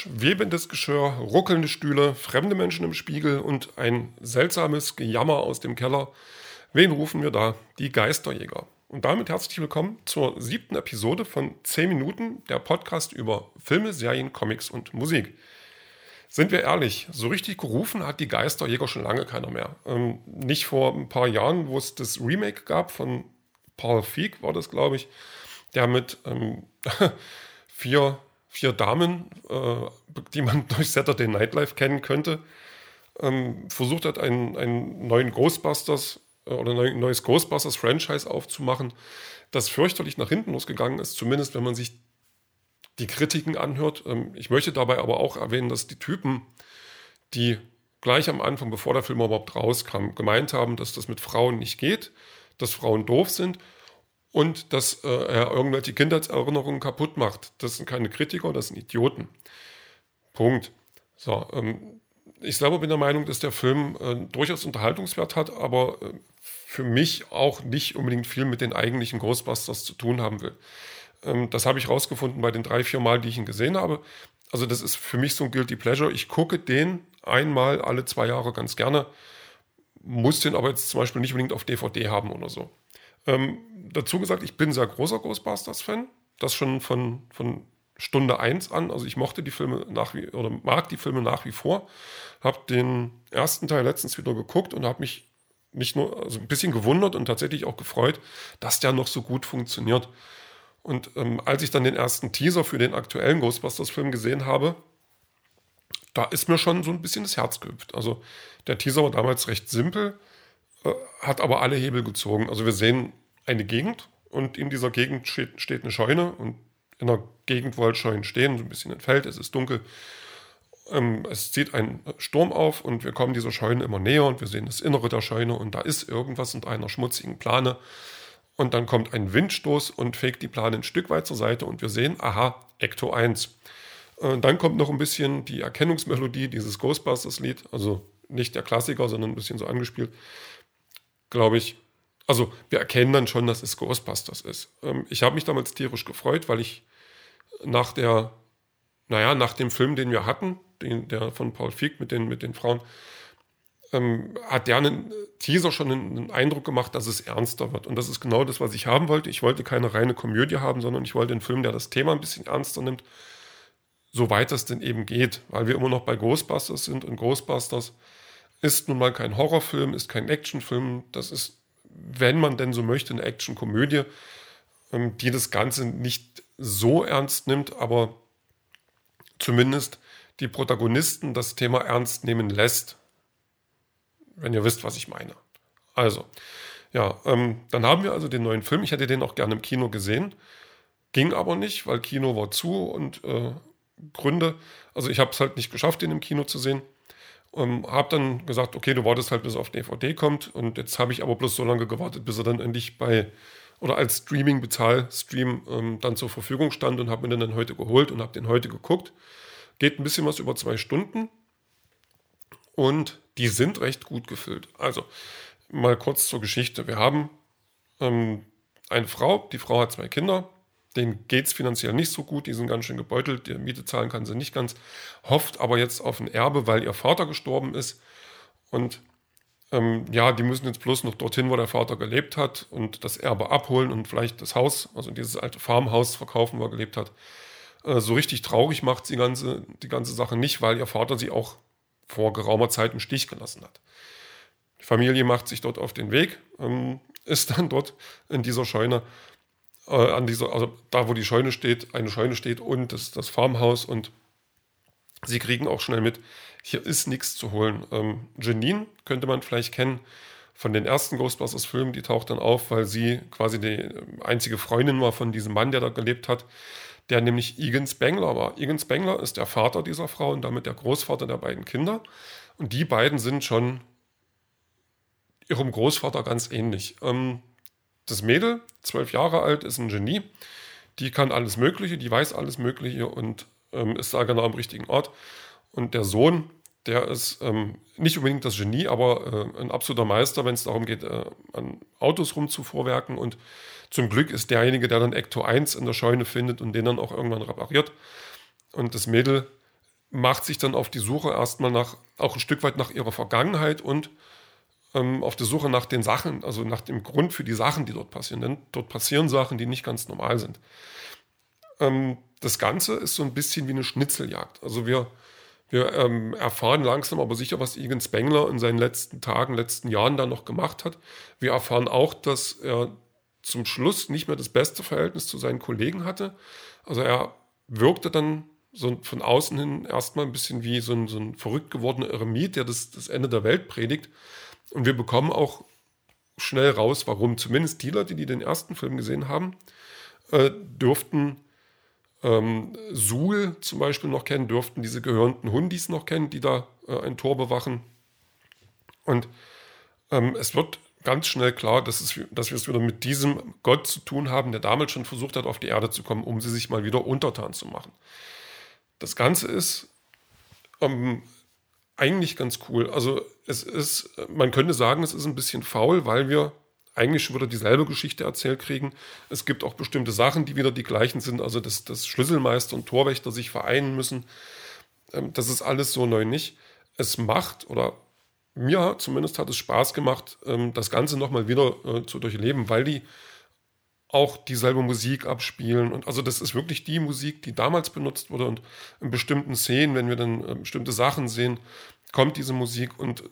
schwebendes Geschirr, ruckelnde Stühle, fremde Menschen im Spiegel und ein seltsames Gejammer aus dem Keller. Wen rufen wir da? Die Geisterjäger. Und damit herzlich willkommen zur siebten Episode von 10 Minuten, der Podcast über Filme, Serien, Comics und Musik. Sind wir ehrlich, so richtig gerufen hat die Geisterjäger schon lange keiner mehr. Ähm, nicht vor ein paar Jahren, wo es das Remake gab von Paul Feig, war das, glaube ich, der mit ähm, vier vier Damen, äh, die man durch Saturday Night Live kennen könnte, ähm, versucht hat, einen, einen neuen Ghostbusters äh, oder ein neues Ghostbusters-Franchise aufzumachen, das fürchterlich nach hinten losgegangen ist, zumindest wenn man sich die Kritiken anhört. Ähm, ich möchte dabei aber auch erwähnen, dass die Typen, die gleich am Anfang, bevor der Film überhaupt rauskam, gemeint haben, dass das mit Frauen nicht geht, dass Frauen doof sind und dass äh, er irgendwelche Kindheitserinnerungen kaputt macht. Das sind keine Kritiker, das sind Idioten. Punkt. So, ähm, ich selber bin der Meinung, dass der Film äh, durchaus Unterhaltungswert hat, aber äh, für mich auch nicht unbedingt viel mit den eigentlichen Ghostbusters zu tun haben will. Ähm, das habe ich rausgefunden bei den drei, vier Mal, die ich ihn gesehen habe. Also das ist für mich so ein Guilty Pleasure. Ich gucke den einmal alle zwei Jahre ganz gerne, muss den aber jetzt zum Beispiel nicht unbedingt auf DVD haben oder so. Ähm, dazu gesagt, ich bin sehr großer Ghostbusters-Fan. Das schon von, von Stunde 1 an. Also ich mochte die Filme nach wie oder mag die Filme nach wie vor. Habe den ersten Teil letztens wieder geguckt und habe mich nicht nur also ein bisschen gewundert und tatsächlich auch gefreut, dass der noch so gut funktioniert. Und ähm, als ich dann den ersten Teaser für den aktuellen Ghostbusters-Film gesehen habe, da ist mir schon so ein bisschen das Herz gehüpft. Also der Teaser war damals recht simpel. Äh, hat aber alle Hebel gezogen. Also wir sehen eine Gegend und in dieser Gegend steht, steht eine Scheune und in der Gegend, wo halt Scheunen stehen, so ein bisschen Feld, es ist dunkel. Ähm, es zieht ein Sturm auf und wir kommen dieser Scheune immer näher und wir sehen das Innere der Scheune und da ist irgendwas in einer schmutzigen Plane. Und dann kommt ein Windstoß und fegt die Plane ein Stück weit zur Seite und wir sehen, aha, Ecto 1. Und dann kommt noch ein bisschen die Erkennungsmelodie dieses Ghostbusters-Lied, also nicht der Klassiker, sondern ein bisschen so angespielt glaube ich, also wir erkennen dann schon, dass es Ghostbusters ist. Ähm, ich habe mich damals tierisch gefreut, weil ich nach der, naja, nach dem Film, den wir hatten, den, der von Paul Feig mit den, mit den Frauen, ähm, hat der einen Teaser schon einen, Eindruck gemacht, dass es ernster wird. Und das ist genau das, was ich haben wollte. Ich wollte keine reine Komödie haben, sondern ich wollte einen Film, der das Thema ein bisschen ernster nimmt, soweit es denn eben geht, weil wir immer noch bei Ghostbusters sind und Ghostbusters ist nun mal kein Horrorfilm, ist kein Actionfilm. Das ist, wenn man denn so möchte, eine Actionkomödie, ähm, die das Ganze nicht so ernst nimmt, aber zumindest die Protagonisten das Thema ernst nehmen lässt. Wenn ihr wisst, was ich meine. Also, ja, ähm, dann haben wir also den neuen Film. Ich hätte den auch gerne im Kino gesehen. Ging aber nicht, weil Kino war zu und äh, Gründe. Also ich habe es halt nicht geschafft, den im Kino zu sehen. Ähm, habe dann gesagt, okay, du wartest halt, bis er auf DVD kommt. Und jetzt habe ich aber bloß so lange gewartet, bis er dann endlich bei oder als Streaming-Bezahlstream ähm, dann zur Verfügung stand und habe mir den dann heute geholt und habe den heute geguckt. Geht ein bisschen was über zwei Stunden und die sind recht gut gefüllt. Also mal kurz zur Geschichte. Wir haben ähm, eine Frau, die Frau hat zwei Kinder, denen geht es finanziell nicht so gut, die sind ganz schön gebeutelt, die Miete zahlen kann sie nicht ganz, hofft aber jetzt auf ein Erbe, weil ihr Vater gestorben ist. Und ähm, ja, die müssen jetzt bloß noch dorthin, wo der Vater gelebt hat und das Erbe abholen und vielleicht das Haus, also dieses alte Farmhaus verkaufen, wo er gelebt hat. Äh, so richtig traurig macht die ganze, die ganze Sache nicht, weil ihr Vater sie auch vor geraumer Zeit im Stich gelassen hat. Die Familie macht sich dort auf den Weg, ähm, ist dann dort in dieser Scheune äh, an dieser, also da, wo die Scheune steht, eine Scheune steht und das, das Farmhaus und sie kriegen auch schnell mit, hier ist nichts zu holen. Ähm, Janine könnte man vielleicht kennen von den ersten Ghostbusters-Filmen, die taucht dann auf, weil sie quasi die ähm, einzige Freundin war von diesem Mann, der da gelebt hat, der nämlich Egan Spengler war. Egan Spengler ist der Vater dieser Frau und damit der Großvater der beiden Kinder. Und die beiden sind schon ihrem Großvater ganz ähnlich. Ähm, das Mädel, zwölf Jahre alt, ist ein Genie. Die kann alles Mögliche, die weiß alles Mögliche und ähm, ist da genau am richtigen Ort. Und der Sohn, der ist ähm, nicht unbedingt das Genie, aber äh, ein absoluter Meister, wenn es darum geht, äh, an Autos rumzuvorwerken. Und zum Glück ist derjenige, der dann Ecto 1 in der Scheune findet und den dann auch irgendwann repariert. Und das Mädel macht sich dann auf die Suche erstmal nach, auch ein Stück weit nach ihrer Vergangenheit und ähm, auf der Suche nach den Sachen, also nach dem Grund für die Sachen, die dort passieren. Denn dort passieren Sachen, die nicht ganz normal sind. Ähm, das Ganze ist so ein bisschen wie eine Schnitzeljagd. Also wir, wir ähm, erfahren langsam aber sicher, was Egan Spengler in seinen letzten Tagen, letzten Jahren da noch gemacht hat. Wir erfahren auch, dass er zum Schluss nicht mehr das beste Verhältnis zu seinen Kollegen hatte. Also er wirkte dann so von außen hin erstmal ein bisschen wie so ein, so ein verrückt gewordener Eremit, der das, das Ende der Welt predigt. Und wir bekommen auch schnell raus, warum. Zumindest die Leute, die den ersten Film gesehen haben, äh, dürften ähm, Suhl zum Beispiel noch kennen, dürften diese gehörnten Hundis noch kennen, die da äh, ein Tor bewachen. Und ähm, es wird ganz schnell klar, dass, es, dass wir es wieder mit diesem Gott zu tun haben, der damals schon versucht hat, auf die Erde zu kommen, um sie sich mal wieder untertan zu machen. Das Ganze ist ähm, eigentlich ganz cool. Also es ist, man könnte sagen, es ist ein bisschen faul, weil wir eigentlich schon wieder dieselbe Geschichte erzählt kriegen. Es gibt auch bestimmte Sachen, die wieder die gleichen sind. Also dass, dass Schlüsselmeister und Torwächter sich vereinen müssen. Ähm, das ist alles so neu nicht. Es macht oder mir zumindest hat es Spaß gemacht, ähm, das Ganze nochmal wieder äh, zu durchleben, weil die auch dieselbe Musik abspielen. Und also das ist wirklich die Musik, die damals benutzt wurde. Und in bestimmten Szenen, wenn wir dann äh, bestimmte Sachen sehen, kommt diese Musik und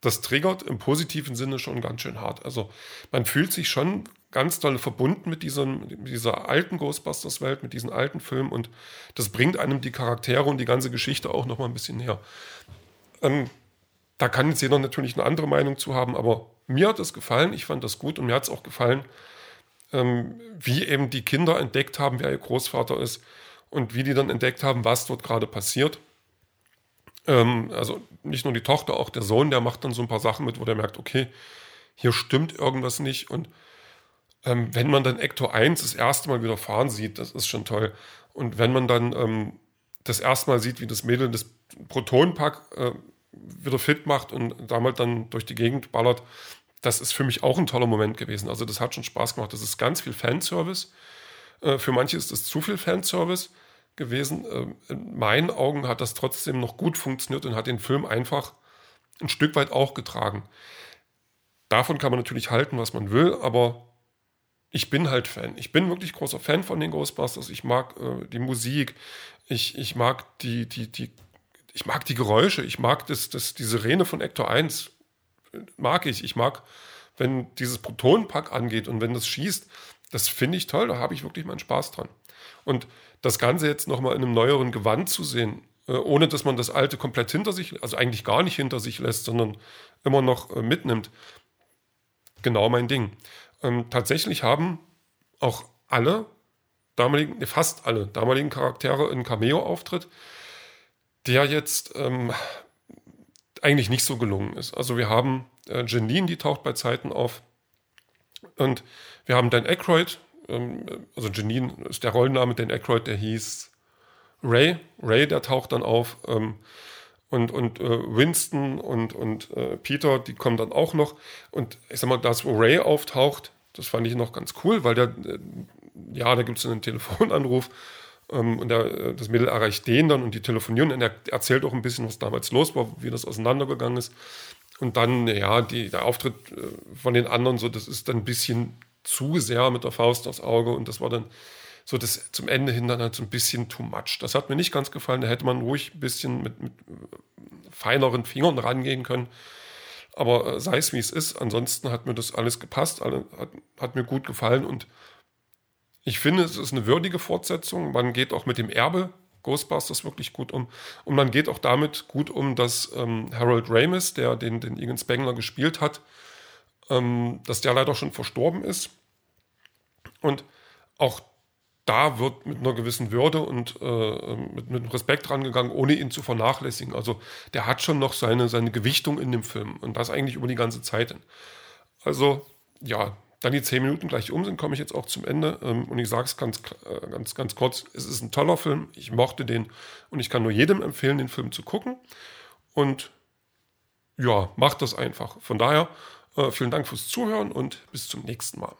das triggert im positiven Sinne schon ganz schön hart. Also man fühlt sich schon ganz doll verbunden mit, diesem, mit dieser alten Ghostbusters-Welt, mit diesen alten Filmen und das bringt einem die Charaktere und die ganze Geschichte auch noch mal ein bisschen näher. Ähm, da kann jetzt jeder natürlich eine andere Meinung zu haben, aber mir hat es gefallen, ich fand das gut und mir hat es auch gefallen, ähm, wie eben die Kinder entdeckt haben, wer ihr Großvater ist und wie die dann entdeckt haben, was dort gerade passiert. Ähm, also nicht nur die Tochter, auch der Sohn, der macht dann so ein paar Sachen mit, wo der merkt, okay, hier stimmt irgendwas nicht. Und ähm, wenn man dann Ecto 1 das erste Mal wieder fahren sieht, das ist schon toll. Und wenn man dann ähm, das erste Mal sieht, wie das Mädel das Protonenpack äh, wieder fit macht und damit dann durch die Gegend ballert, das ist für mich auch ein toller Moment gewesen. Also das hat schon Spaß gemacht. Das ist ganz viel Fanservice. Äh, für manche ist das zu viel Fanservice gewesen. Ähm, in meinen Augen hat das trotzdem noch gut funktioniert und hat den Film einfach ein Stück weit auch getragen. Davon kann man natürlich halten, was man will, aber ich bin halt Fan. Ich bin wirklich großer Fan von den Ghostbusters. Ich mag äh, die Musik, ich, ich mag die, die, die, ich mag die Geräusche, ich mag das, das, die Sirene von Ector 1. Mag ich. Ich mag, wenn dieses Protonenpack angeht und wenn das schießt, das finde ich toll, da habe ich wirklich meinen Spaß dran. Und das Ganze jetzt nochmal in einem neueren Gewand zu sehen, äh, ohne dass man das alte komplett hinter sich, also eigentlich gar nicht hinter sich lässt, sondern immer noch äh, mitnimmt. Genau mein Ding. Ähm, tatsächlich haben auch alle damaligen, fast alle damaligen Charaktere einen Cameo-Auftritt, der jetzt ähm, eigentlich nicht so gelungen ist. Also wir haben äh, Janine, die taucht bei Zeiten auf. Und wir haben Dan Aykroyd, ähm, also Janine ist der Rollenname, Dan Aykroyd, der hieß Ray. Ray, der taucht dann auf. Ähm, und, und äh, Winston und, und äh, Peter, die kommen dann auch noch. Und ich sag mal, das, wo Ray auftaucht, das fand ich noch ganz cool, weil der, äh, ja, da gibt es einen Telefonanruf ähm, und der, das Mädel erreicht den dann und die telefonieren und er erzählt auch ein bisschen, was damals los war, wie das auseinandergegangen ist. Und dann, ja, die, der Auftritt äh, von den anderen, so, das ist dann ein bisschen zu sehr mit der Faust aufs Auge und das war dann so das zum Ende hin dann halt so ein bisschen too much. Das hat mir nicht ganz gefallen. Da hätte man ruhig ein bisschen mit, mit feineren Fingern rangehen können. Aber äh, sei es wie es ist, ansonsten hat mir das alles gepasst, alle, hat, hat mir gut gefallen und ich finde, es ist eine würdige Fortsetzung. Man geht auch mit dem Erbe Ghostbusters wirklich gut um. Und man geht auch damit gut um, dass ähm, Harold Ramis, der den, den Egan Spengler gespielt hat, ähm, dass der leider schon verstorben ist. Und auch da wird mit einer gewissen Würde und äh, mit, mit Respekt rangegangen, ohne ihn zu vernachlässigen. Also der hat schon noch seine, seine Gewichtung in dem Film und das eigentlich über die ganze Zeit. Also ja, dann die zehn Minuten gleich um sind, komme ich jetzt auch zum Ende. Ähm, und ich sage es ganz, äh, ganz, ganz kurz, es ist ein toller Film, ich mochte den und ich kann nur jedem empfehlen, den Film zu gucken. Und ja, macht das einfach. Von daher, äh, vielen Dank fürs Zuhören und bis zum nächsten Mal.